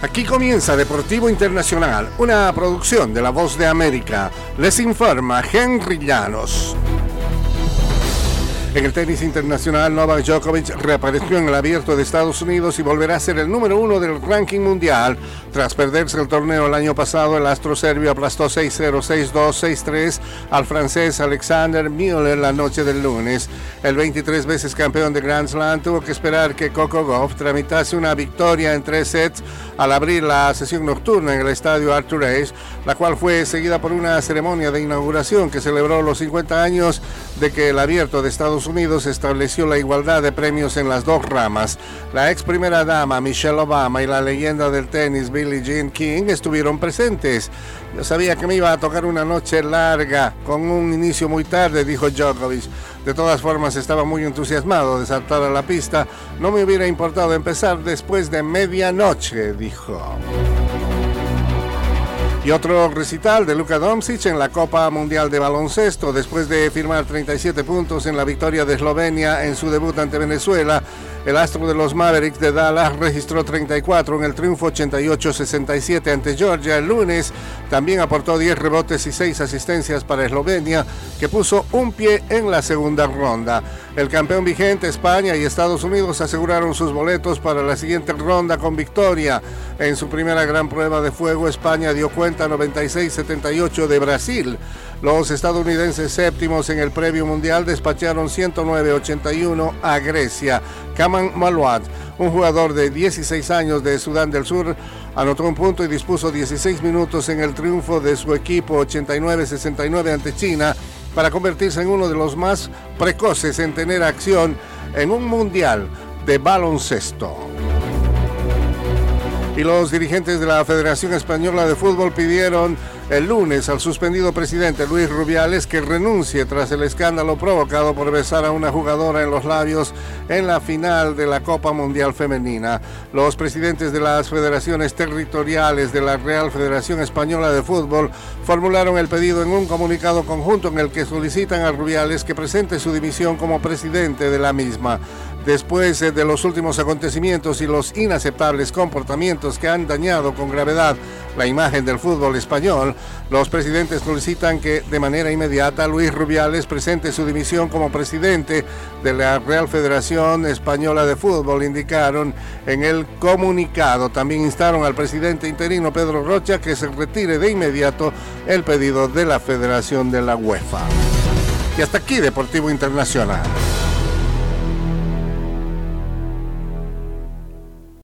Aquí comienza Deportivo Internacional, una producción de La Voz de América. Les informa Henry Llanos. En el tenis internacional, Novak Djokovic reapareció en el abierto de Estados Unidos y volverá a ser el número uno del ranking mundial. Tras perderse el torneo el año pasado, el astro serbio aplastó 6-0, 6-2, 6-3 al francés Alexander Müller la noche del lunes. El 23 veces campeón de Grand Slam tuvo que esperar que Coco Goff tramitase una victoria en tres sets al abrir la sesión nocturna en el estadio Arthur Ashe, la cual fue seguida por una ceremonia de inauguración que celebró los 50 años de que el abierto de Estados Unidos estableció la igualdad de premios en las dos ramas. La ex primera dama Michelle Obama y la leyenda del tenis Billie Jean King estuvieron presentes. Yo sabía que me iba a tocar una noche larga, con un inicio muy tarde, dijo Djokovic. De todas formas, estaba muy entusiasmado de saltar a la pista. No me hubiera importado empezar después de medianoche, dijo. Y otro recital de Luka Doncic en la Copa Mundial de Baloncesto después de firmar 37 puntos en la victoria de Eslovenia en su debut ante Venezuela. El astro de los Mavericks de Dallas registró 34 en el triunfo 88-67 ante Georgia el lunes. También aportó 10 rebotes y 6 asistencias para Eslovenia, que puso un pie en la segunda ronda. El campeón vigente España y Estados Unidos aseguraron sus boletos para la siguiente ronda con victoria. En su primera gran prueba de fuego, España dio cuenta 96-78 de Brasil. Los estadounidenses séptimos en el previo mundial despacharon 109-81 a Grecia. Kaman Malouad, un jugador de 16 años de Sudán del Sur, anotó un punto y dispuso 16 minutos en el triunfo de su equipo 89-69 ante China para convertirse en uno de los más precoces en tener acción en un mundial de baloncesto. Y los dirigentes de la Federación Española de Fútbol pidieron el lunes al suspendido presidente Luis Rubiales que renuncie tras el escándalo provocado por besar a una jugadora en los labios en la final de la Copa Mundial Femenina. Los presidentes de las federaciones territoriales de la Real Federación Española de Fútbol formularon el pedido en un comunicado conjunto en el que solicitan a Rubiales que presente su dimisión como presidente de la misma después de los últimos acontecimientos y los inaceptables comportamientos que han dañado con gravedad la imagen del fútbol español, los presidentes solicitan que de manera inmediata Luis Rubiales presente su dimisión como presidente de la Real Federación Española de Fútbol, indicaron en el comunicado. También instaron al presidente interino Pedro Rocha que se retire de inmediato el pedido de la Federación de la UEFA. Y hasta aquí Deportivo Internacional.